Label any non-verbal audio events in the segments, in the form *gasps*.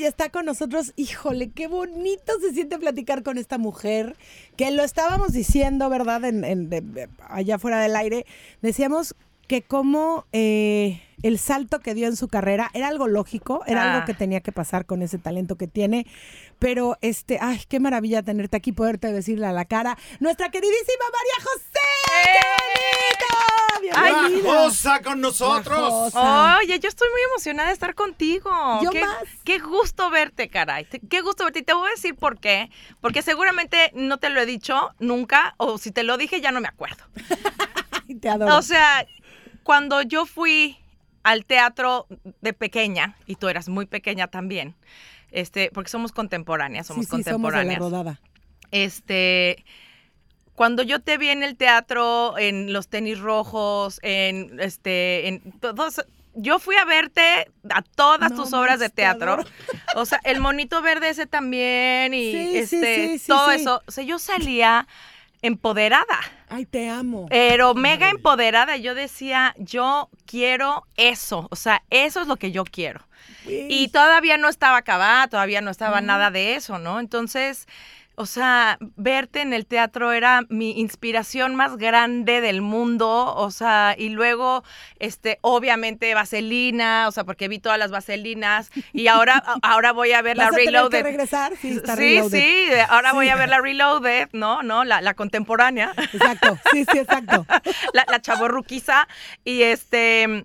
Ya está con nosotros, híjole, qué bonito se siente platicar con esta mujer, que lo estábamos diciendo, ¿verdad? En, en- de- de- allá fuera del aire, decíamos que como eh, el salto que dio en su carrera era algo lógico, era Ah. algo que tenía que pasar con ese talento que tiene, pero este, ay, qué maravilla tenerte aquí, poderte decirle a la cara, nuestra queridísima María José, qué Bajosa con nosotros. Oye, yo estoy muy emocionada de estar contigo. Yo qué, más. Qué gusto verte, caray. Qué gusto verte. Y te voy a decir por qué. Porque seguramente no te lo he dicho nunca, o si te lo dije ya no me acuerdo. *laughs* Te adoro. O sea, cuando yo fui al teatro de pequeña, y tú eras muy pequeña también, este, porque somos contemporáneas, somos sí, sí, somos de la contemporáneas. rodada. este cuando yo te vi en el teatro en los tenis rojos en este en todos yo fui a verte a todas No tus obras de teatro adoro. o sea el monito verde ese también y Sí, este sí, sí, todo eso. O sea yo salía empoderada. Ay, te amo. pero mega empoderada. Yo decía yo quiero eso. O sea eso es lo que yo quiero. Y todavía no estaba acabada, todavía no estaba nada de eso, ¿no? Entonces, o sea, verte en el teatro era mi inspiración más grande del mundo, o sea, y luego, este, obviamente Vaselina, o sea, porque vi todas las Vaselinas y ahora, ahora voy a ver la ¿Vas a tener que Reloaded. regresar? Sí, está sí, Reloaded. sí, ahora voy a ver la Reloaded, ¿no? ¿No? La, la contemporánea Exacto, sí, sí, exacto. *laughs* la, la chavorruquiza y este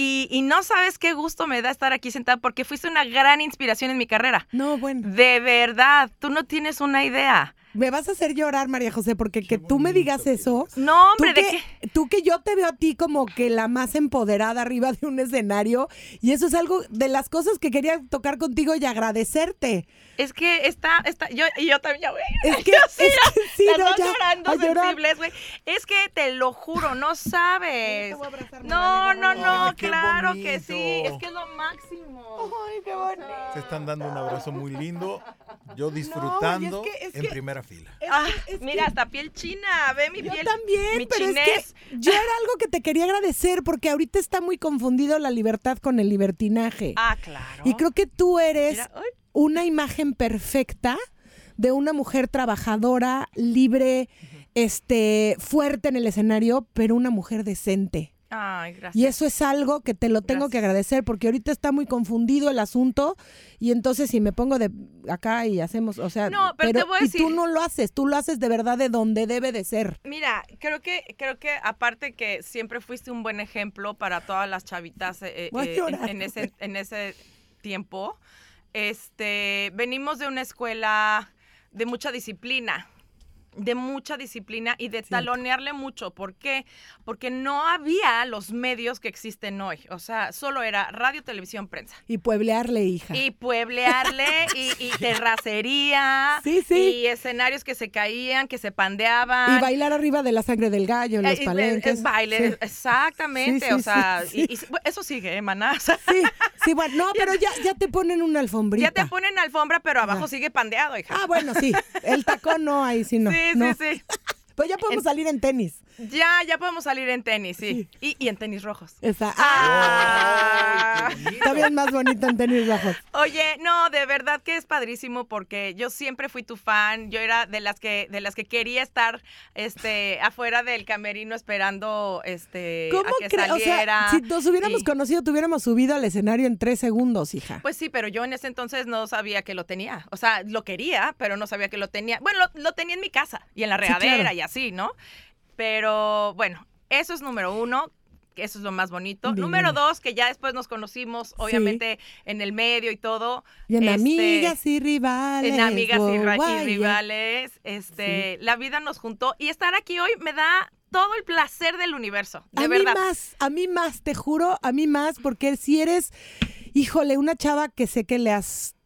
y, y no sabes qué gusto me da estar aquí sentada porque fuiste una gran inspiración en mi carrera. No, bueno. De verdad, tú no tienes una idea. Me vas a hacer llorar, María José, porque que tú me digas eso. No, hombre, tú ¿de que, qué? Tú que yo te veo a ti como que la más empoderada arriba de un escenario y eso es algo de las cosas que quería tocar contigo y agradecerte. Es que está, está, yo, y yo también ya voy. Es *laughs* que- yo sí, es ya, que sí, las no, dos ya, llorando sensibles, güey. Es que te lo juro, no sabes. Te voy a abrazar, me No, vale, no, no, Ay, claro que sí. Es que es lo máximo. Ay, qué bonito. Se están dando un abrazo muy lindo. Yo disfrutando es que- es en que- primera fila. Es Ah, es mira, que hasta piel china, ve mi yo piel. también, mi pero chinés. es que yo era *laughs* algo que te quería agradecer porque ahorita está muy confundido la libertad con el libertinaje. Ah, claro. Y creo que tú eres Mira, una imagen perfecta de una mujer trabajadora, libre, este, fuerte en el escenario, pero una mujer decente. Ay, gracias. Y eso es algo que te lo tengo que agradecer porque ahorita está muy confundido el asunto y entonces si me pongo de acá y hacemos, o sea, No, pero te voy a y tú no lo haces, tú lo haces de verdad de donde debe de ser. Mira, creo que creo que aparte que siempre fuiste un buen ejemplo para todas las chavitas eh, eh, en, en ese en ese tiempo. Este, venimos de una escuela de mucha disciplina, de mucha disciplina y de talonearle mucho. ¿Por qué? Porque no había los medios que existen hoy. O sea, solo era radio, televisión, prensa. Y pueblearle, hija. Y pueblearle y, y *laughs* terracería. Sí, sí. Y escenarios que se caían, que se pandeaban. Y bailar arriba de la sangre del gallo en los Eh, y- palenques. eh, baile, Sí. exactamente. Sí, sí, o sea, y- eso sigue, ¿eh, maná? *laughs* O sea, Sí, sí, bueno, no, pero ya, ya te ponen una alfombrita. ya te ponen alfombra, pero abajo sigue pandeado, hija. Ah, bueno, sí. El tacón no, ahí sí no. sí, no. sí. *laughs* Pues ya podemos salir en tenis. Ya, ya podemos salir en tenis, sí. Y, y en tenis rojos. Esa. Ah. Ay. Está bien más bonito en tenis rojos. Oye, no, de verdad que es padrísimo porque yo siempre fui tu fan. Yo era de las que de las que quería estar este afuera del camerino esperando este ¿Cómo a que crees? O saliera. sea, si nos hubiéramos conocido, te hubiéramos subido al escenario en tres segundos, hija. Pues sí, pero yo en ese entonces no sabía que lo tenía. O sea, lo quería, pero no sabía que lo tenía. Bueno, lo, lo tenía en mi casa y en la Sí, regadera claro. y así, ¿no? Pero bueno, eso es número uno. que Eso es lo más bonito. Número dos, que ya después nos conocimos, obviamente, en el medio y todo. Y en este, amigas y rivales. En amigas y, rivales. Este, la vida nos juntó. Y estar aquí hoy me da todo el placer del universo. De a verdad. mí más, a mí más, te juro, a mí más, porque si eres, híjole, una chava que sé que le has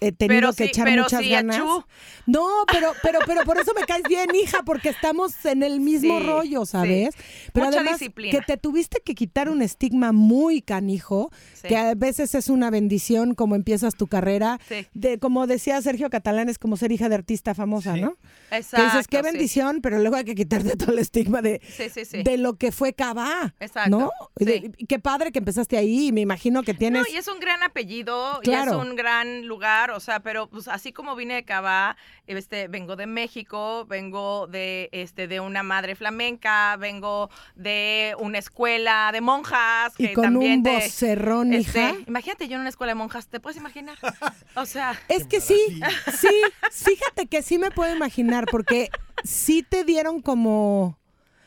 he tenido Pero que sí, echar pero muchas sí, ganas. achú. No, pero, pero, pero por eso me caes bien, hija, porque estamos en el mismo Sí, rollo, sí. ¿sabes? Pero Mucha además disciplina. que te tuviste que quitar un estigma muy canijo, Sí. que a veces es una bendición como empiezas tu carrera. Sí. De, como decía Sergio Catalán, es como ser hija de artista famosa, Sí. ¿no? Que Exacto. dices, qué sí. bendición, pero luego hay que quitarte todo el estigma de, Sí, sí, sí. de lo que fue Cabá. Exacto, ¿No? De- qué padre que empezaste ahí y me imagino que tienes... No, y es un gran apellido, Claro. y es un gran lugar, o sea, pero pues así como vine de Cabá, este, vengo de México, vengo de, este, de una madre flamenca, vengo de una escuela de monjas, que y con también un te- vocerrón, este, hija. imagínate yo en una escuela de monjas, ¿te puedes imaginar? *laughs* O sea, Es que sí, sí, fíjate que sí me puedo imaginar, porque sí te dieron como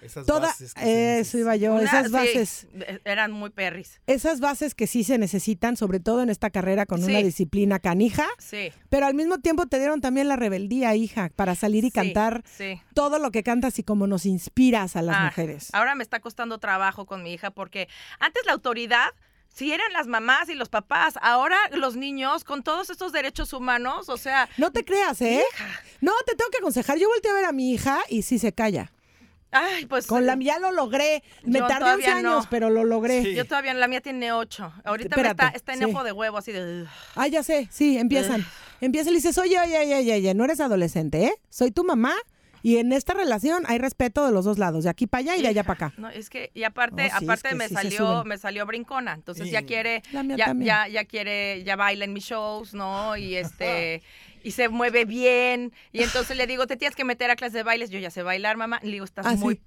Esas toda, bases que se eso iba yo, una- esas sí, bases, eran muy perris. esas bases que sí se necesitan, sobre todo en esta carrera con una disciplina canija, Sí. pero al mismo tiempo te dieron también la rebeldía, hija, para salir y sí, cantar Sí. todo lo que cantas y como nos inspiras a las Ah, mujeres. Ahora me está costando trabajo con mi hija porque antes la autoridad si eran las mamás y los papás, ahora los niños con todos estos derechos humanos, o sea, No te creas, ¿eh? No, te tengo que aconsejar. Yo volteé a ver a mi hija y sí se calla. Ay, pues Con la ya lo logré. Me tardé 11 todavía años, no. pero lo logré. Sí. yo todavía la mía tiene ocho. Ahorita me está, está en sí. ojo de huevo así de. Ah, ya sé, sí, empiezan. Empieza y le dices, oye, oye, oye, oye, oye, no eres adolescente, ¿eh? Soy tu mamá y en esta relación hay respeto de los dos lados, de aquí para allá y de allá para acá. No, es que, y aparte, sí, aparte es que me sí salió, me salió brincona. Entonces Sí. ya quiere, La mía ya, también. ya, ya quiere, ya baila en mis shows, ¿no? Y este, *laughs* y se mueve bien. Y entonces le digo, te tienes que meter a clases de bailes. Yo ya sé bailar, mamá. Le digo, estás Ah, muy sí.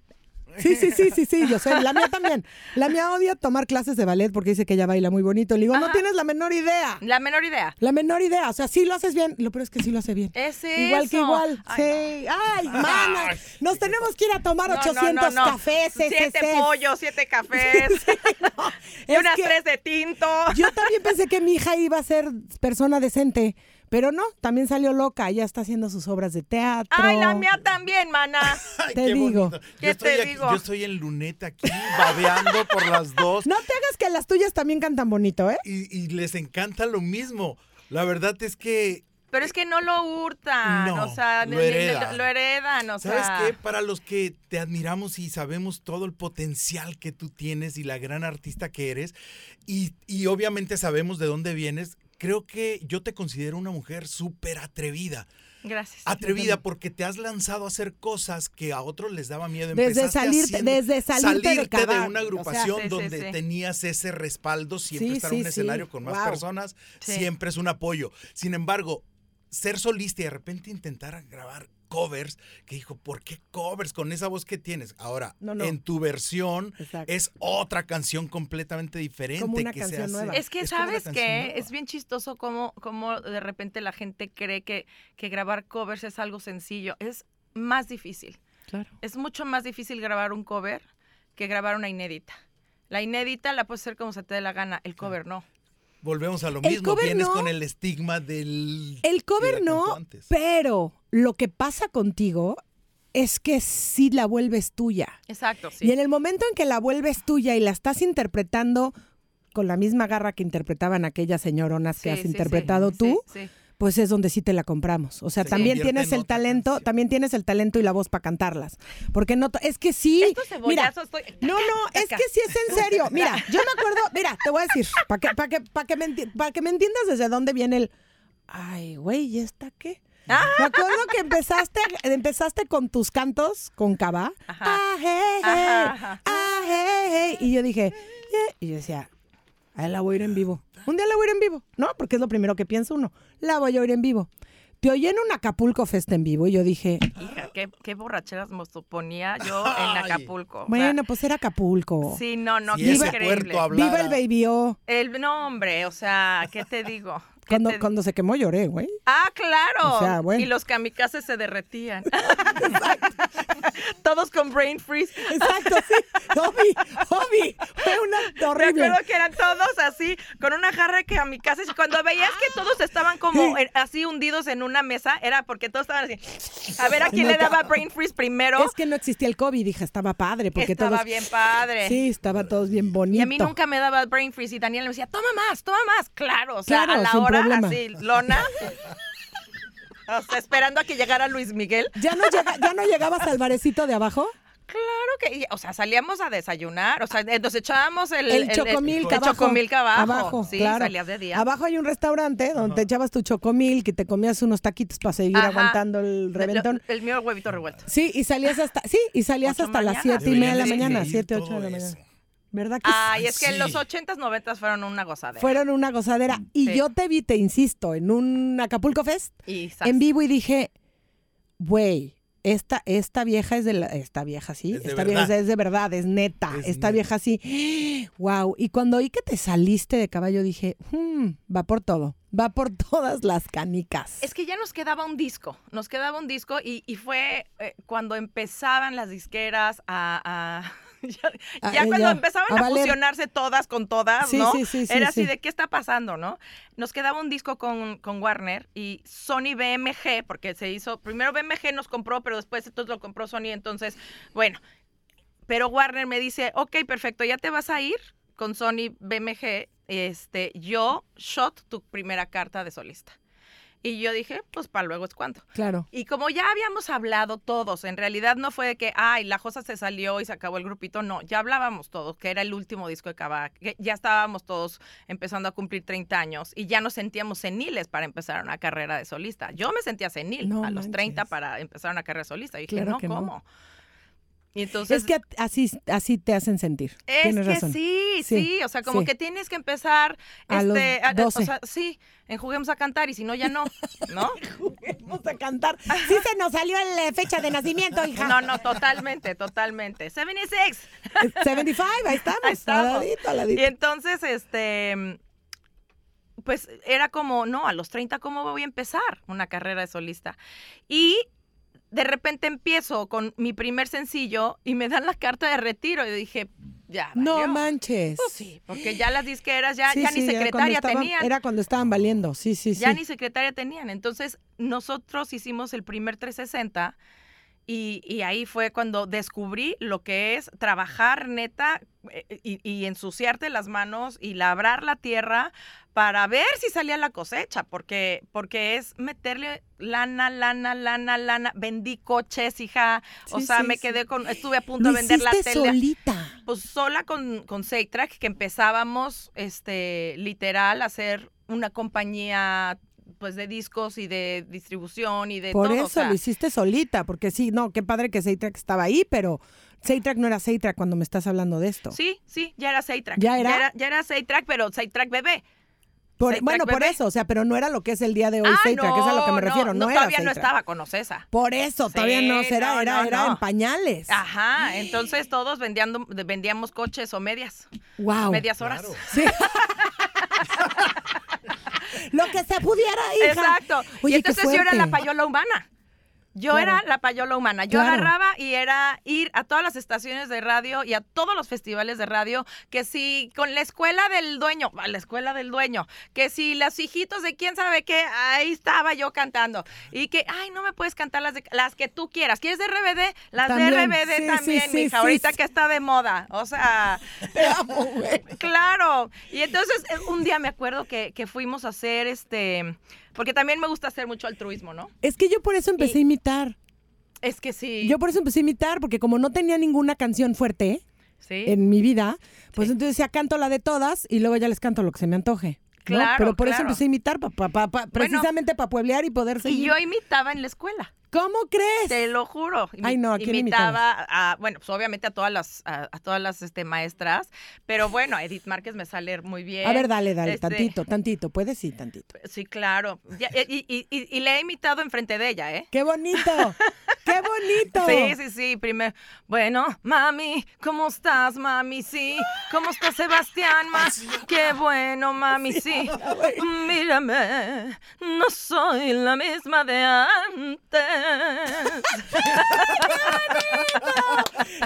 Sí, sí, sí, sí, sí, yo sé. La mía también. La mía odia tomar clases de ballet porque dice que ella baila muy bonito. Le digo, no tienes la menor idea. la menor idea. La menor idea. O sea, sí lo haces bien. Lo peor es que sí lo hace bien. Es Igual que igual. Ay, sí. Ay, mana. Nos tenemos que ir a tomar no, no, 800 no, no. cafés. Siete pollos, siete cafés. *laughs* y Es unas tres de tinto. Yo también pensé que mi hija iba a ser persona decente, pero no, también salió loca. Ella está haciendo sus obras de teatro. Ay, la mía también, mana. *laughs* Ay, Te qué digo. bonito. ¿Qué Yo estoy te aquí- digo? yo estoy en luneta aquí, babeando por las dos. No te hagas que las tuyas también cantan bonito, ¿eh? Y, y les encanta lo mismo. La verdad es que, Pero es que no lo hurtan, No, o sea, lo heredan. lo heredan, o ¿sabes sea. qué? Para los que te admiramos y sabemos todo el potencial que tú tienes y la gran artista que eres, y, y obviamente sabemos de dónde vienes, creo que yo te considero una mujer súper atrevida. Gracias. Atrevida porque te has lanzado a hacer cosas que a otros les daba miedo. Desde Empezaste salirte- haciendo- desde salirte de salirte Cabá, una o sea, agrupación Sí, donde sí. tenías ese respaldo, siempre Sí, estar en sí, un sí. escenario con más Wow. personas, Sí. siempre es un apoyo. Sin embargo, ser solista y de repente intentar grabar covers, que dijo, ¿por qué covers con esa voz que tienes? Ahora, No, no. en tu versión Exacto. es otra canción completamente diferente. Como una que se hace- nueva. Es que, ¿sabes qué? nueva. Es bien chistoso cómo, cómo de repente la gente cree que, que grabar covers es algo sencillo. Es más difícil. Claro. Es mucho más difícil grabar un cover que grabar una inédita. La inédita la puedes hacer como se te dé la gana, el cover no. Volvemos a lo El mismo, cover vienes no. con el estigma del... El cover no, antes. pero lo que pasa contigo es que sí la vuelves tuya. Exacto, sí. Y en el momento en que la vuelves tuya y la estás interpretando con la misma garra que interpretaban aquellas señoronas que Sí, has sí, interpretado Sí, tú, sí. Pues es donde sí te la compramos. O sea, Se también tienes en el talento, canción. también tienes el talento y la voz para cantarlas. Porque no, es que sí. Estos mira, estoy... no, no, es que sí es en serio. *laughs* Mira, yo me acuerdo, mira, te voy a decir, para que, para que, para que, me, enti- para que me entiendas desde dónde viene el. Ay, güey, ¿y esta qué? Ah. Me acuerdo que empezaste, empezaste con tus cantos con Cava. Ajá. Ah, hey, hey, Ajá, ajá. ah, hey, hey. Y yo dije, "Yeah". y yo decía, a la voy a ir en vivo. Un día la voy a ir en vivo, ¿no? Porque es lo primero que piensa uno. La voy a oír en vivo. Te oí en un Acapulco Fest en vivo y yo dije, Hija, qué, qué borracheras me ponía yo en. Acapulco. O sea, bueno, pues era Acapulco. Sí, no, no, Si qué increíble. Viva el Baby O. El, no, hombre, o sea, ¿qué te digo? ¿Qué Cuando, te- cuando se quemó lloré, güey. Ah, claro. O sea, bueno. Y los kamikazes se derretían. *laughs* Todos con brain freeze. Exacto, sí. Obi, Obi. Una Me horrible. acuerdo que eran todos así, con una jarra de kamikazes. Y cuando veías que todos estaban como en- así hundidos en una mesa, era porque todos estaban así. A ver a quién le daba brain freeze primero. Es que no existía el COVID, dije, estaba padre, porque Estaba todos. bien padre. Sí, estaba todos bien bonitos. Y a mí nunca me daba brain freeze y Daniel me decía, toma más, toma más. Claro, o sea, Claro, a la hora problema. así, lona. *laughs* O sea, esperando a que llegara Luis Miguel. ¿Ya no, llega- ¿Ya no llegabas al barecito de abajo? Claro que, y- o sea, salíamos a desayunar, o sea, eh, nos echábamos el, El, chocomilk el abajo. chocomilk abajo. Abajo, sí, claro. salías de día. Abajo hay un restaurante donde te echabas tu chocomilk y te comías unos taquitos para seguir Ajá. aguantando el reventón. El, mío, el huevito revuelto. Sí, y salías hasta, sí, y salías Ocho hasta las siete y media de la mañana, siete, ocho de la mañana. eso. ¿Verdad que Ay, sí. es que en los Sí. 80s, 90s fueron una gozadera. fueron una gozadera? Y Sí. yo te vi, te insisto, en un Acapulco Fest y en vivo y dije, güey, esta, esta vieja es de la, esta vieja sí, Es esta vieja verdad. es de verdad, es neta, Es esta neta. vieja sí, *gasps* wow. Y cuando oí que te saliste de caballo dije, "Hmm, va por todo, va por *laughs* todas las canicas. Es que ya nos quedaba un disco, nos quedaba un disco y, y fue eh, cuando empezaban las disqueras a... a- *laughs* ya Ah, ya cuando empezaban a fusionarse todas con todas, Sí, ¿no? sí, sí, sí, Era así sí. de qué está pasando, ¿no? Nos quedaba un disco con, con Warner y Sony BMG, porque se hizo, primero BMG nos compró, pero después entonces lo compró Sony, entonces, bueno, pero Warner me dice, ok, perfecto, ya te vas a ir con Sony BMG, este, yo shot tu primera carta de solista. Y yo dije, pues para luego es cuando. Claro. Y como ya habíamos hablado todos, en realidad no fue de que, ay, la Josa se salió y se acabó el grupito, no, ya hablábamos todos, que era el último disco de Kavak, que ya estábamos todos empezando a cumplir 30 años y ya nos sentíamos seniles para empezar una carrera de solista. Yo me sentía senil No a los manches. 30 para empezar una carrera de solista. Y dije, Claro no, que no. Entonces... es que así, así te hacen sentir. Es Tienes que razón. sí, Sí, sí, o sea, como sí. que tienes que empezar, A los este, a- 12. o sea, sí, en juguemos a cantar y si no, ya no, ¿no? *laughs* Vamos a cantar. Sí se nos salió la fecha de nacimiento, hija. No, no, totalmente, totalmente. 76. 75, *laughs* ahí estamos. Ahí estamos. Al ladito, al Y entonces, este, pues era como, no, a los 30, ¿cómo voy a empezar una carrera de solista? Y de repente empiezo con mi primer sencillo y me dan la carta de retiro. Y dije, ya. No valió. manches. Pues sí, porque ya las disqueras ya, Sí, ya sí, ni secretaria estaban- tenían. Era cuando estaban valiendo, sí, sí, sí. ya ni secretaria tenían. Entonces, nosotros hicimos el primer 360 y, y ahí fue cuando descubrí lo que es trabajar neta eh, y, y ensuciarte las manos y labrar la tierra para ver si salía la cosecha, porque, porque es meterle lana, lana, lana, lana. Vendí coches, hija. o Sí, sea, sí, me quedé con, estuve a punto de vender la tele solita. pues sola con, con Seitrack, que empezábamos, este, literal, a hacer una compañía, pues, de discos y de distribución y de Por todo. eso o sea, lo hiciste solita, porque sí, no, qué padre que Seitrack estaba ahí, pero Seitrack no era Seitrack cuando me estás hablando de esto. Sí, sí, ya era Seitrack. ¿Ya era? Ya era, ya era Seitrack, pero Seitrack bebé. Por- bueno, por eso, o sea, pero no era lo que es el día de hoy ah, no, es a lo que me refiero, no, era todavía no estaba con Ocesa. Por eso, Sí, todavía no, era, no, era, no, era no. en pañales. Ajá, entonces todos vendiendo, vendíamos coches o medias, Wow. medias horas. Claro. Sí. *laughs* lo que se pudiera, hija. Exacto. Oye, y entonces yo era la payola humana. Yo Claro. era la payola humana. Yo Claro. agarraba y era ir a todas las estaciones de radio y a todos los festivales de radio, que si con la escuela del dueño, a la escuela del dueño, que si los hijitos de quién sabe qué, ahí estaba yo cantando. Y que, ay, no me puedes cantar las, de- las que tú quieras. ¿Quieres de RBD? Las También. de RBD Sí, también, sí, mija, ahorita que está de moda. O sea, *laughs* Te amo, güey. Claro. Y entonces eh, un día me acuerdo que, que fuimos a hacer este, porque también me gusta hacer mucho altruismo, ¿no? Es que yo por eso empecé Y- a imitar. Es que sí. Yo por eso empecé a imitar, porque como no tenía ninguna canción fuerte sí. en mi vida, pues Sí. entonces ya canto la de todas y luego ya les canto lo que se me antoje. ¿No? Claro, Pero por eso claro. empecé a imitar, pa- pa- pa- pa- precisamente para pueblear y poder y seguir. yo imitaba en la escuela. ¿Cómo crees? Te lo juro. Ay, no, ¿a quién imitaba a, bueno, pues obviamente a todas las, a, a todas las este, maestras, pero bueno, Edith Márquez me sale muy bien. A ver, dale, dale, Este, tantito, tantito. Puedes sí, tantito. Sí, claro. Ya, y, y, y, y le he imitado enfrente de ella, ¿eh? ¡Qué bonito! *laughs* ¡Qué bonito! Sí, sí, sí. Primero, bueno, mami, ¿cómo estás, mami? Sí. ¿Cómo está Sebastián, ma? Qué bueno, mami, sí. *laughs* Mírame, no soy la misma de antes. *laughs*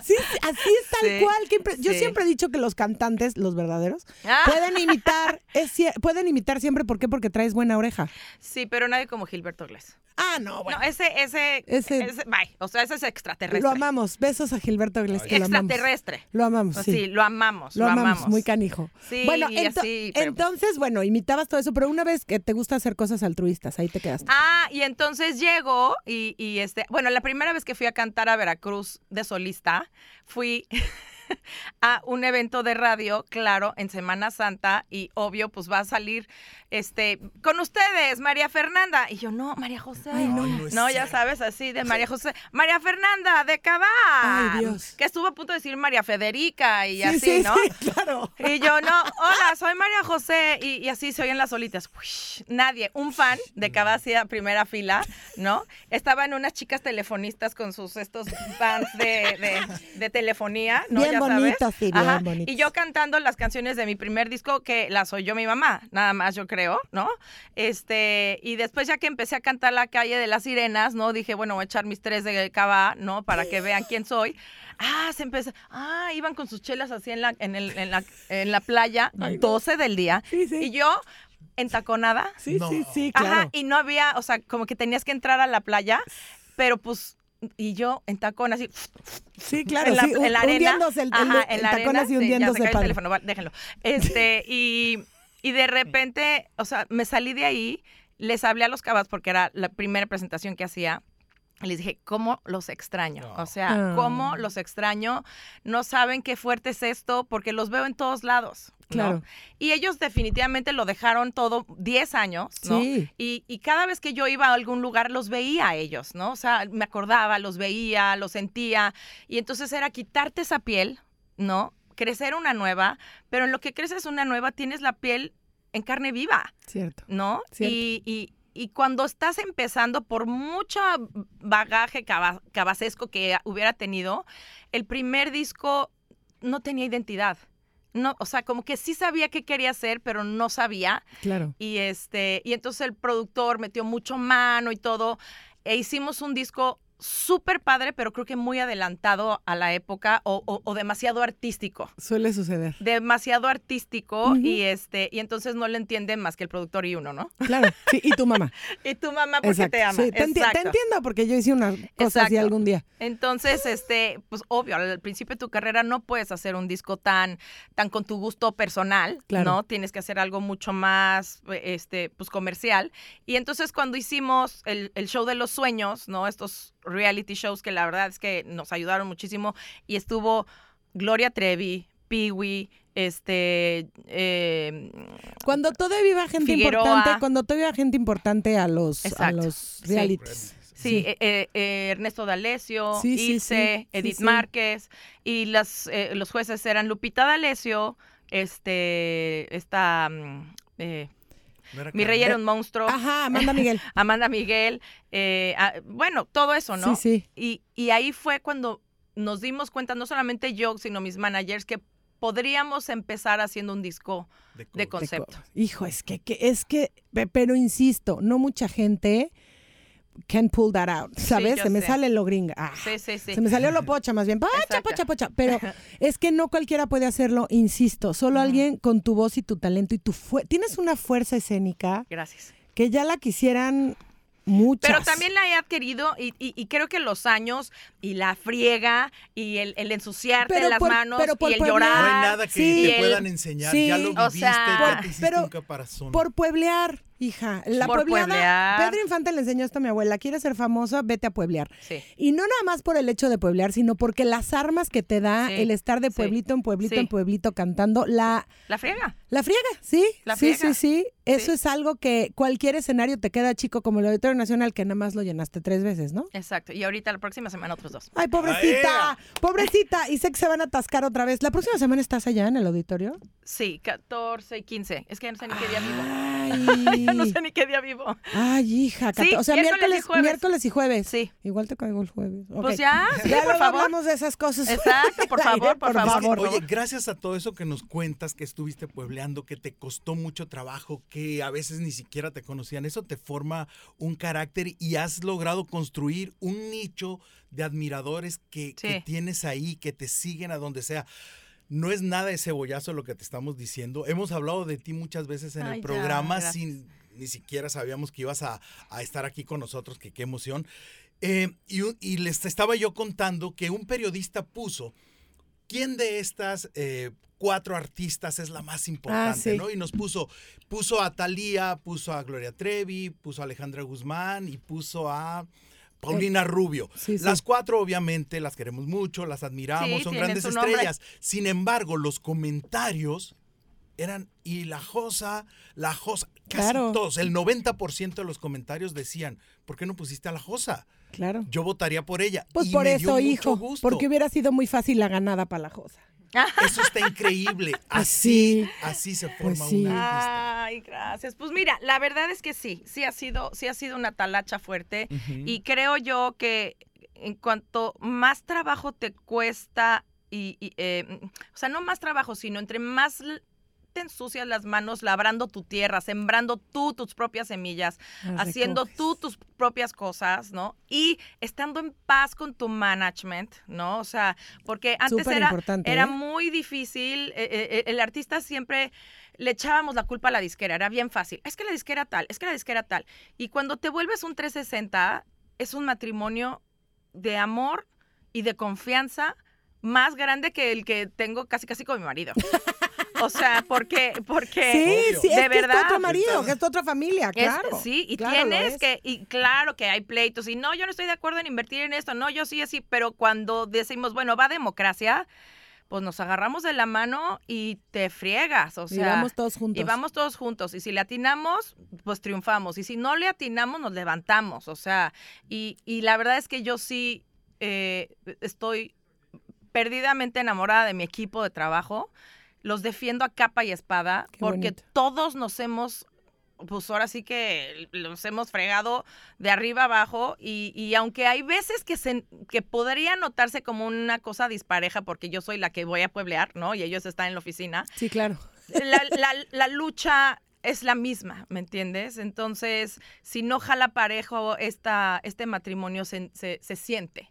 Sí, sí, así es tal Sí, cual. Yo sí. siempre he dicho que los cantantes, los verdaderos, Ah. pueden imitar, *laughs* es pueden imitar siempre. ¿Por qué? Porque traes buena oreja. Sí, pero nadie como Gilberto Gles. Ah, no, bueno. No, ese, ese, Ese- ese- bye. O sea, ese es extraterrestre. Lo amamos. Besos a Gilberto Iglesias. amamos. Extraterrestre. Lo amamos, Sí. sí. lo amamos, Lo amamos, muy canijo. Sí, bueno, ento- así, pero- entonces, bueno, imitabas todo eso, pero una vez que te gusta hacer cosas altruistas, ahí te quedaste. Ah, y entonces llego y, y, este, bueno, la primera vez que fui a cantar a Veracruz de solista, fui *laughs* *laughs* a un evento de radio, claro, en Semana Santa, y obvio, pues va a salir, este, con ustedes, María Fernanda. Y yo, no, María José. Ay, no. Ya sabes, así de María *laughs* José. María Fernanda, de Cabá. Ay, Dios. Que estuvo a punto de decir María Federica y sí, así, sí, ¿no? sí, claro. Y yo, no, *laughs* hola, soy María José. Y, y así se oyen las solitas. Nadie, un fan de Cabá hacía primera fila, ¿no? Estaban unas chicas telefonistas con sus estos bands de, de- de telefonía, ¿no? Bien ya sabes. bonitos, sí, bien Ajá, bonitos. Y yo cantando las canciones de mi primer disco, que las oyó mi mamá, nada más yo creo, ¿no? Este, y después ya que empecé a cantar La calle de las sirenas, ¿no? Dije, bueno, voy a echar mis tres de Cabá, ¿no? Para que vean *laughs* quién soy. Ah, se empezó. Ah, iban con sus chelas así en la, en el, en la, en la playa, Ay, no. 12 del día. Sí, sí. Y yo, entaconada. Sí, No. sí, sí, Ajá, claro. y no había, o sea, como que tenías que entrar a la playa, pero pues, y yo en tacón así, Sí, claro, en la, sí, en la arena. hundiéndose el, el- Ajá, el en la tacón arena, así sí, ya se hundiéndose, el teléfono, déjenlo. *laughs* Este, y, y de repente, o sea, me salí de ahí, les hablé a los cabas porque era la primera presentación que hacía. Y Les dije, ¿cómo los extraño? O sea, Ah. ¿cómo los extraño? No saben qué fuerte es esto porque los veo en todos lados. ¿no? Claro. Y ellos definitivamente lo dejaron todo 10 años, ¿no? Sí. Y, y cada vez que yo iba a algún lugar los veía a ellos, ¿no? O sea, me acordaba, los veía, los sentía. Y entonces era quitarte esa piel, ¿no? Crecer una nueva, pero en lo que creces una nueva tienes la piel en carne viva, Cierto. ¿no? Cierto. Y, y- y cuando estás empezando, por mucho bagaje caba- cabacesco que hubiera tenido, el primer disco no tenía identidad. No, o sea, como que sí sabía qué quería hacer, pero no sabía. Claro. Y este, y entonces el productor metió mucho mano y todo. E hicimos un disco súper padre, pero creo que muy adelantado a la época o, o- o demasiado artístico. Suele suceder. Demasiado artístico y este, y entonces no le entienden más que el productor y uno, ¿no? Claro. Sí, y tu mamá. *laughs* Y tu mamá porque Exacto. te ama. Sí, te, enti- te entiendo porque yo hice una cosa así Exacto. algún día. Entonces, este, pues obvio, al principio de tu carrera no puedes hacer un disco tan, tan con tu gusto personal, Claro. ¿no? Tienes que hacer algo mucho más, eh, este, pues comercial. Y entonces cuando hicimos el, el show de los sueños, ¿no? Estos reality shows que la verdad es que nos ayudaron muchísimo y estuvo Gloria Trevi, Peewee, este, eh, Cuando todavía iba gente Figueroa. importante, cuando todavía iba gente importante a los, a los Sí. realities. Sí, eh, eh, eh, Ernesto D'Alessio, Sí, sí, Ilse, sí, sí, Edith sí. Márquez, y las, eh, los jueces eran Lupita D'Alessio, este, esta, mm, eh, No Mi. Rey era un monstruo, Ajá, Amanda *laughs* Miguel. Amanda Miguel, eh, ah, bueno, todo eso, ¿no? Sí, sí. Y, y ahí fue cuando nos dimos cuenta, no solamente yo, sino mis managers, que podríamos empezar haciendo un disco De de co- concepto. Hijo, es que, que- es que, pe- pero insisto, no mucha gente can pull that out, ¿sabes? Se me sé. sale lo gringa. Ah, Sí, sí, sí. Se me salió lo pocha, más bien. Pocha, Exacto. pocha, pocha. Pero *laughs* es que no cualquiera puede hacerlo, insisto. Solo alguien con tu voz y tu talento y tu fu- Tienes una fuerza escénica Gracias. que ya la quisieran muchas. Pero también la he adquirido y, y- y creo que los años y la friega y el, el ensuciarte Pero las por- manos pero por y el pueblear. No llorar. hay nada que Sí. te el- puedan enseñar. sí. Ya lo O viviste, sea, ya te hiciste pero un caparazón. Por pueblear, hija. La Por puebleada. pueblear. Pedro Infante le enseñó esto a mi abuela. ¿Quieres ser famosa? Vete a pueblear. Sí. Y no nada más por el hecho de pueblear, sino porque las armas que te da Sí, el estar de sí, pueblito en pueblito sí. en pueblito cantando, la, La friega. la friega, ¿sí? La sí, friega. sí, sí. Eso Sí. es algo que cualquier escenario te queda chico, como el Auditorio Nacional, que nada más lo llenaste tres veces, ¿no? Exacto. Y ahorita la próxima semana otros dos. Ay, pobrecita, pobrecita. Y sé que se van a atascar otra vez. ¿La próxima semana estás allá en el auditorio? Sí, 14 y 15. Es que ya no sé ni qué día vivo. Ay, *laughs* no sé ni qué día vivo. Ay, hija. Sí, o sea, miércoles y miércoles, jueves. miércoles y jueves. Sí. Igual te caigo el jueves. Pues ya, sí, ya por favor. hablamos de esas cosas. Exacto, por *laughs* favor, por favor. Oye, gracias a todo eso que nos cuentas, que estuviste puebleando, que te costó mucho trabajo, que a veces ni siquiera te conocían, eso te forma un carácter y has logrado construir un nicho de admiradores que, tienes ahí, que te siguen a donde sea. No es nada de cebollazo lo que te estamos diciendo. Hemos hablado de ti muchas veces en Ay, el programa sin ni siquiera sabíamos que ibas a, a estar aquí con nosotros, que qué emoción. Eh, y, les estaba yo contando que un periodista puso, ¿quién de estas eh, cuatro artistas es la más importante? sí. ¿no? Y nos puso, puso a Thalía, puso a Gloria Trevi, puso a Alejandra Guzmán y puso a... Paulina Rubio. sí, sí. Las cuatro, obviamente, las queremos mucho, las admiramos, Sí, son grandes estrellas. Sin embargo, los comentarios eran, y la Josa, la Josa, casi Claro. todos, el 90% de los comentarios decían, ¿por qué no pusiste a la Josa? Claro. Yo votaría por ella. Pues Y por me dio eso, mucho hijo, gusto. porque hubiera sido muy fácil la ganada para la Josa. *laughs* Eso está increíble. *laughs* Así. Así, así se Pues forma sí. una artista. Ay, gracias. Pues mira, la verdad es que sí, sí ha sido, sí ha sido una talacha fuerte y creo yo que en cuanto más trabajo te cuesta y, y, eh, o sea, no más trabajo, sino entre más te ensucias las manos labrando tu tierra, sembrando tú tus propias semillas, Las haciendo recoges. tú tus propias cosas, ¿no? Y estando en paz con tu management, ¿no? O sea, porque antes Súper era, era ¿eh? muy difícil, eh, eh, el artista siempre le echábamos la culpa a la disquera, era bien fácil, es que la disquera tal, es que la disquera tal. Y cuando te vuelves un 360, es un matrimonio de amor y de confianza más grande que el que tengo casi casi con mi marido. O sea, porque, porque Sí, sí, es de que verdad. es tu otro marido, que es tu otra familia, Es- claro. sí, y Claro, tienes es. que, y claro que hay pleitos, y no, yo no estoy de acuerdo en invertir en esto, no, yo sí, así, pero cuando decimos, bueno, va democracia, pues nos agarramos de la mano y te friegas, o Y sea. vamos todos juntos. Y vamos todos juntos. Y si le atinamos, pues triunfamos. Y si no le atinamos, nos levantamos. O sea, y, y la verdad es que yo sí eh, estoy perdidamente enamorada de mi equipo de trabajo. Los defiendo a capa y espada Qué porque bonito. todos nos hemos, pues ahora sí que los hemos fregado de arriba abajo y, y aunque hay veces que, se, que podría notarse como una cosa dispareja porque yo soy la que voy a pueblear, ¿no? Y ellos están en la oficina, Sí, claro. la, la- la lucha es la misma, ¿me entiendes? Entonces, si no jala parejo, esta, este matrimonio se, se- se siente.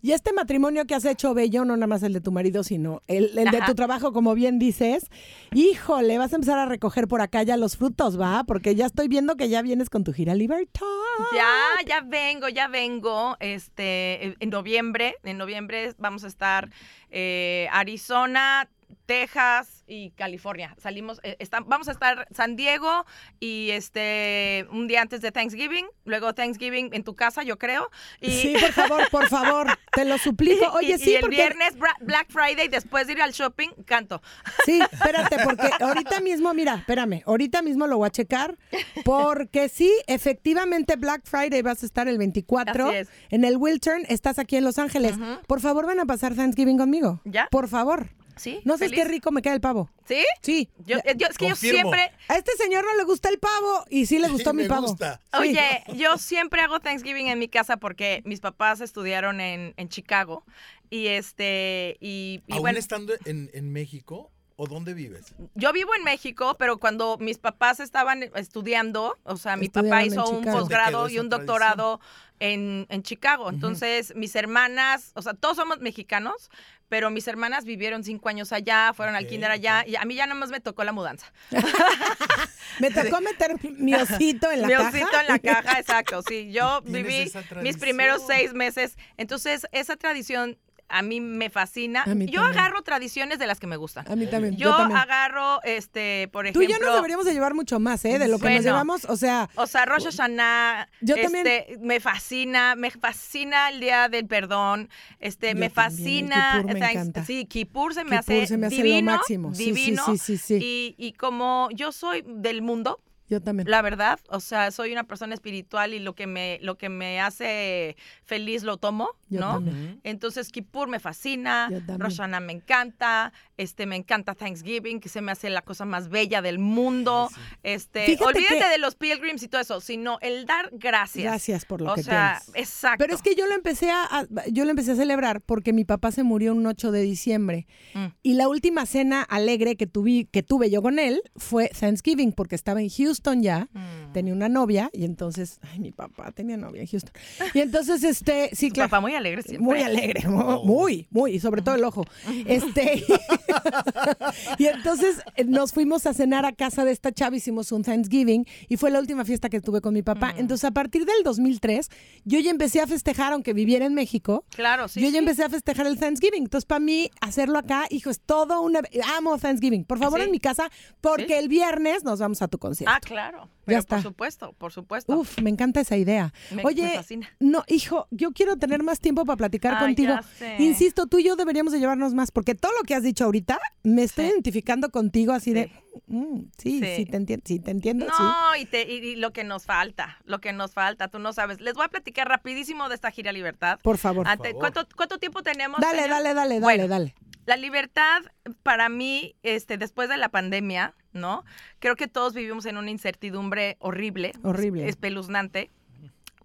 Y este matrimonio que has hecho bello, no nada más el de tu marido, sino el, el de tu trabajo, como bien dices, híjole, vas a empezar a recoger por acá ya los frutos, ¿va? Porque ya estoy viendo que ya vienes con tu gira Libertad. Ya, ya vengo, ya vengo. Este, en- en noviembre, en noviembre vamos a estar eh, Arizona, Texas y California. Salimos, eh, está- vamos a estar San Diego y este un día antes de Thanksgiving, luego Thanksgiving en tu casa, yo creo. Y, Sí, por favor, por favor, te lo suplico. *laughs* Oye, y- sí, y el porque... viernes Black Friday, después de ir al shopping, canto. Sí, espérate, porque ahorita mismo, mira, espérame, ahorita mismo lo voy a checar, porque sí, efectivamente Black Friday vas a estar el 24 Así es. en el Wiltern, estás aquí en Los Ángeles. Por favor, van a pasar Thanksgiving conmigo. ¿Ya? Por favor. Sí. No sabes feliz. qué rico me queda el pavo. ¿Sí? Sí. Yo, yo- es que Confirmo. yo siempre, A este señor no le gusta el pavo y sí le gustó Sí, mi me pavo. gusta. Sí. Oye, yo siempre hago Thanksgiving en mi casa porque mis papás estudiaron en, en Chicago y este y, y ¿Aún bueno, estando en, en México o dónde vives? yo vivo en México, pero cuando mis papás estaban estudiando, o sea, mi papá Estudiaron hizo un Chicago. posgrado ¿Te y un doctorado en, en Chicago. Entonces, mis hermanas, o sea, todos somos mexicanos, pero mis hermanas vivieron cinco años allá, fueron al kinder allá, y a mí ya nada más me tocó la mudanza. *laughs* Me tocó meter mi osito en la Mi caja. osito en la caja, exacto. Sí, yo viví mis primeros seis meses. Entonces, esa tradición a mí me fascina. A mí yo también. agarro tradiciones de las que me gustan. A mí también. Yo, Yo, también. agarro, este, por Tú ejemplo. y yo nos deberíamos de llevar mucho más, ¿eh? De lo que nos llevamos, o sea, O sea, Rosh Hashanah, Yo este, también. me fascina, me fascina el Día del Perdón, este, Yo me fascina, Kippur me encanta. sí, Kippur se me Kippur hace se me hace lo divino, máximo. Sí, sí, divino, sí, sí, sí. Y, y como yo soy del mundo, yo también. la verdad, o sea, soy una persona espiritual y lo que me, lo que me hace feliz lo tomo, Yo ¿no? también. Entonces Kippur me fascina, Yo también. Rosh Hashanah me encanta, este me encanta Thanksgiving, que se me hace la cosa más bella del mundo. Este, Fíjate olvídate que- de los pilgrims y todo eso, sino el dar gracias. Gracias por lo o que sea, tienes. exacto. Pero es que yo lo empecé a, a- yo lo empecé a celebrar porque mi papá se murió un 8 de diciembre Mm. y la última cena alegre que tuve que tuve yo con él fue Thanksgiving porque estaba en Houston ya, Mm. tenía una novia y entonces, ay, mi papá tenía novia en Houston. Y entonces, este, sí, claro. papá muy alegre siempre. Muy alegre, mu- muy, muy, y sobre todo el ojo. Este, *laughs* y entonces eh, nos fuimos a cenar a casa de esta chava, hicimos un Thanksgiving y fue la última fiesta que tuve con mi papá. Entonces, a partir del 2003, yo ya empecé a festejar, aunque viviera en México. Claro, sí. yo ya sí. empecé a festejar el Thanksgiving. Entonces, para mí, hacerlo acá, hijo, es todo una. Amo Thanksgiving. Por favor, Sí. en mi casa, porque Sí. el viernes nos vamos a tu concierto. Ah, claro. Pero está. por supuesto, por supuesto. Uf, me encanta esa idea. Me- Oye, me fascina. no, hijo, yo quiero tener más tiempo para platicar Ay, contigo. ya sé. Insisto, tú y yo deberíamos de llevarnos más, porque todo lo que has dicho ahorita, me estoy Sí. identificando contigo así de, Sí. mm, sí, sí, Sí. te entiendo, sí, te entiendo, sí. No, y, te, y, y lo que nos falta, lo que nos falta, tú no sabes. Les voy a platicar rapidísimo de esta gira Libertad. Por favor. Ante- favor. ¿cuánto, ¿Cuánto tiempo tenemos? Dale, señor? dale, dale, dale, Bueno, dale. La libertad para mí, este, después de la pandemia, ¿no? Creo que todos vivimos en una incertidumbre horrible, Horrible. espeluznante.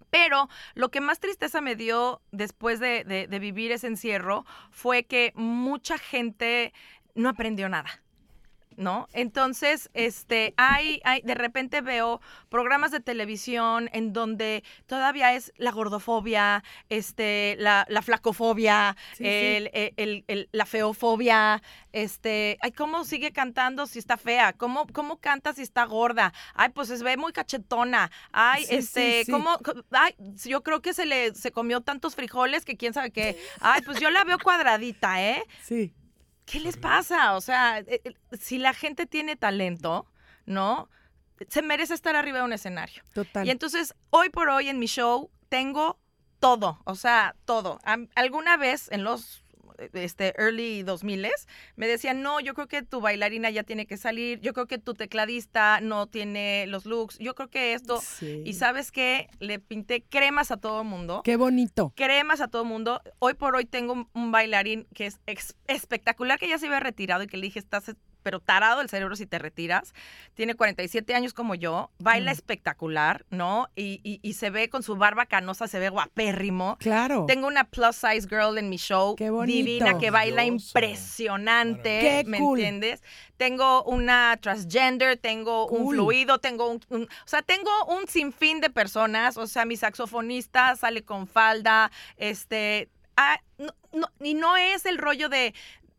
Pero lo que más tristeza me dio después de, de- de vivir ese encierro fue que mucha gente no aprendió nada. ¿No? Entonces, este, hay, hay, de repente veo programas de televisión en donde todavía es la gordofobia, este, la, la flacofobia, Sí, sí. el, el- la feofobia, este, ay, ¿cómo sigue cantando si está fea? ¿Cómo, cómo canta si está gorda? Ay, pues se ve muy cachetona. Ay, Sí, este. ¿cómo? Ay, yo creo que se le se comió tantos frijoles que quién sabe qué. Ay, pues yo la veo cuadradita, ¿eh? Sí. ¿Qué les pasa? O sea, eh, eh, si la gente tiene talento, ¿no? Se merece estar arriba de un escenario. Total. Y entonces, hoy por hoy en mi show tengo todo, o sea, todo. Alguna vez en los este, early 2000 me decían, no, yo creo que tu bailarina ya tiene que salir, yo creo que tu tecladista no tiene los looks, yo creo que esto... Sí. Y sabes qué, le pinté cremas a todo el mundo Qué bonito. cremas a todo el mundo. Hoy por hoy tengo un, bailarín que es espectacular, que ya se había retirado y que le dije, estás pero tarado el cerebro si te retiras. Tiene 47 años como yo, baila Mm. espectacular, ¿no? Y, y- y se ve con su barba canosa, se ve guapérrimo. Claro. Tengo una plus size girl en mi show, Qué bonito. divina, que baila impresionante, Qué ¿me cool. entiendes? Tengo una transgender, tengo un fluido, tengo un, un- o sea, tengo un sinfín de personas, o sea, mi saxofonista sale con falda, este, ah, no- no- y no es el rollo de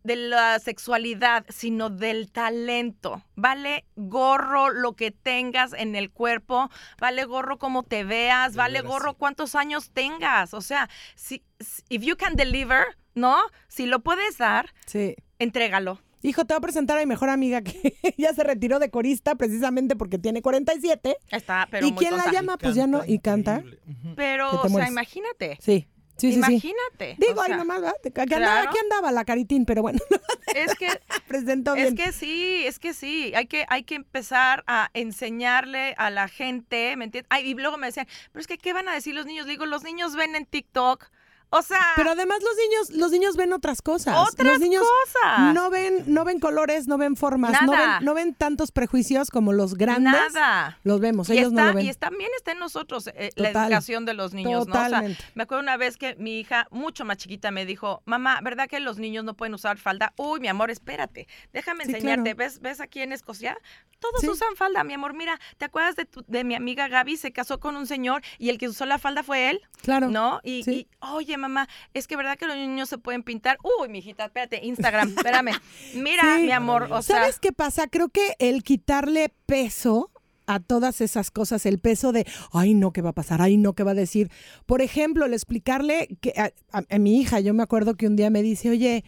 de la sexualidad, sino del talento. Vale gorro lo que tengas en el cuerpo, vale gorro cómo te veas, De vale veras, gorro sí. cuántos años tengas. O sea, si, si- if you can deliver, ¿no? Si lo puedes dar, Sí. entrégalo. Hijo, te voy a presentar a mi mejor amiga que *laughs* ya se retiró de corista precisamente porque tiene 47. Está, pero ¿Y muy quién la llama? Pues ya no, y canta. increíble. Pero, o sea, imagínate. Sí. Sí, sí, sí. imagínate. Digo, sea, nomás, ¿verdad? Que andaba, aquí andaba la caritín, pero bueno, *laughs* Es que *laughs* presentó bien. Es que sí, es que sí. Hay que, hay que empezar a enseñarle a la gente, ¿me entiendes? Ay, y luego me decían, pero es que, ¿qué van a decir los niños? Digo, los niños ven en TikTok. O sea, Pero además los niños, los niños ven otras cosas. otras los niños cosas. no ven, no ven colores, no ven formas, no ven, no ven tantos prejuicios como los grandes. Nada. Los vemos, Y, ellos está, no lo ven. y también está en nosotros eh, la educación de los niños, ¿no? O sea, Totalmente. me acuerdo una vez que mi hija, mucho más chiquita, me dijo, mamá, ¿verdad que los niños no pueden usar falda? Uy, mi amor, espérate, déjame Sí, enseñarte. claro. ¿Ves, ¿Ves aquí en Escocia? Todos Sí. usan falda, mi amor. Mira, ¿te acuerdas de, tu- de mi amiga Gaby? Se casó con un señor y el que usó la falda fue él. Claro. ¿No? Y, Sí. y, oye, mamá, es que verdad que los niños se pueden pintar. Uy, mijita, espérate, Instagram, espérame. *laughs* Mira, Sí. mi amor, o sea, ¿Sabes qué pasa? Creo que el quitarle peso a todas esas cosas, el peso de, ay, no, ¿qué va a pasar? Ay, no, ¿qué va a decir? Por ejemplo, el explicarle que a, a- a mi hija, yo me acuerdo que un día me dice, oye,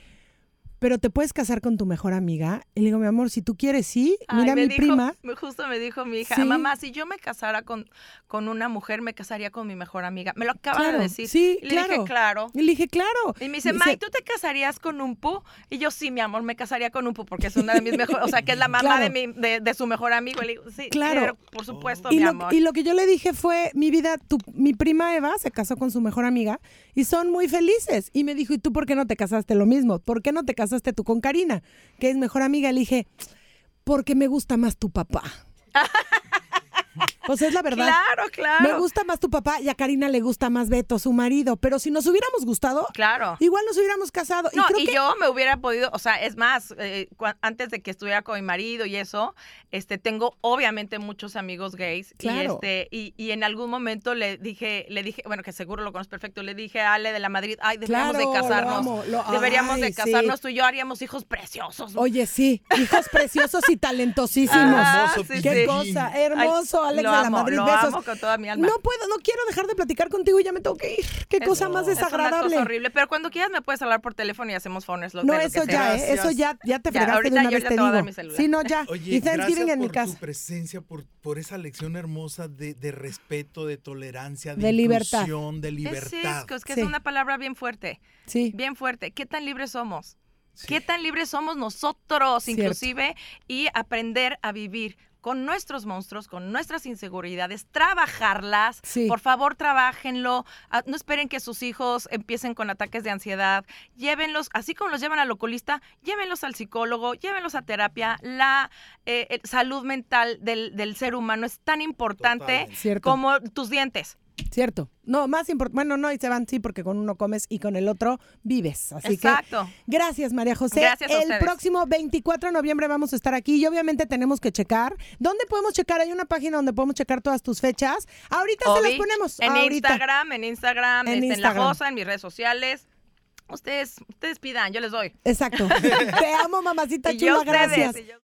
pero te puedes casar con tu mejor amiga. Y le digo, mi amor, si tú quieres, sí. Ay, Mira, me mi dijo- prima. me- Justo me dijo mi hija, Sí. mamá, si yo me casara con, con una mujer, me casaría con mi mejor amiga. Me lo acaba Claro, de decir. sí, y le claro. dije, claro. Y le dije, claro. Y me dice, May, ¿tú te casarías con un pu? Y yo, sí, mi amor, me casaría con un pu porque es una de mis mejores, o sea, que es la mamá Claro. de, mi, de, de su mejor amigo. Y le digo, sí, Claro. por supuesto, Y mi lo, amor. y lo que yo le dije fue, mi vida, tu, mi prima Eva se casó con su mejor amiga y son muy felices. Y me dijo, ¿y tú por qué no te casaste lo mismo? ¿Por qué no te casaste tú con Karina, que es mejor amiga? Le dije, porque me gusta más tu papá. *laughs* Pues es la verdad. Claro, claro. Me gusta más tu papá y a Karina le gusta más Beto, su marido. Pero si nos hubiéramos gustado, Claro. igual nos hubiéramos casado. No, y creo y que yo me hubiera podido, o sea, es más, eh, antes de que estuviera con mi marido y eso, este, tengo obviamente muchos amigos gays Claro. y este, y, y en algún momento le dije, le dije, bueno, que seguro lo conoces perfecto, le dije a Ale de la Madrid, ay, deberíamos Claro, de lo casarnos, amo, lo- deberíamos ay, de sí. casarnos, tú y yo haríamos hijos preciosos. Oye, sí, hijos preciosos y talentosísimos. Ah, Hermoso, sí, Qué sí. cosa, Ay, hermoso, Alex lo de la amo, Madrid, lo besos. amo con toda mi alma. No puedo, no quiero dejar de platicar contigo y ya me tengo que ir. Qué Es- cosa más Es una desagradable. cosa horrible, pero cuando quieras me puedes hablar por teléfono y hacemos phoners. Lo, No, de lo eso que ya, sea. ¿eh? Eso ya, ya te Ya, fregaste ahorita de una yo vez, ya te te voy a dar mi celular. Sí, no, ya. Oye, y Thanksgiving gracias en mi por casa. tu presencia, por, por esa lección hermosa de, de respeto, de tolerancia, de, De libertad. de Es libertad. cisco, es que Sí. es una palabra bien fuerte. Sí. bien fuerte. ¿Qué tan libres somos? Sí. ¿Qué tan libres somos nosotros, Cierto. inclusive? Y aprender a vivir con nuestros monstruos, con nuestras inseguridades, trabajarlas. Sí. Por favor, trabajenlo. Ah, No esperen que sus hijos empiecen con ataques de ansiedad. Llévenlos, así como los llevan al oculista, llévenlos al psicólogo, llévenlos a terapia. La eh, salud mental del, del ser humano es tan importante como tus dientes. Cierto. No, más importante. Bueno, no, y se van, sí, porque con uno comes y con el otro vives. Así Exacto. que. Gracias, María José. Gracias a el ustedes. próximo 24 de noviembre vamos a estar aquí y obviamente tenemos que checar. ¿Dónde podemos checar? Hay una página donde podemos checar todas tus fechas. Ahorita se las ponemos. En ahorita. Instagram, en Instagram, En este, en. La Josa, en mis redes sociales. Ustedes, ustedes pidan, yo les doy. Exacto. *laughs* Te amo, mamacita Y chula. ustedes, Gracias.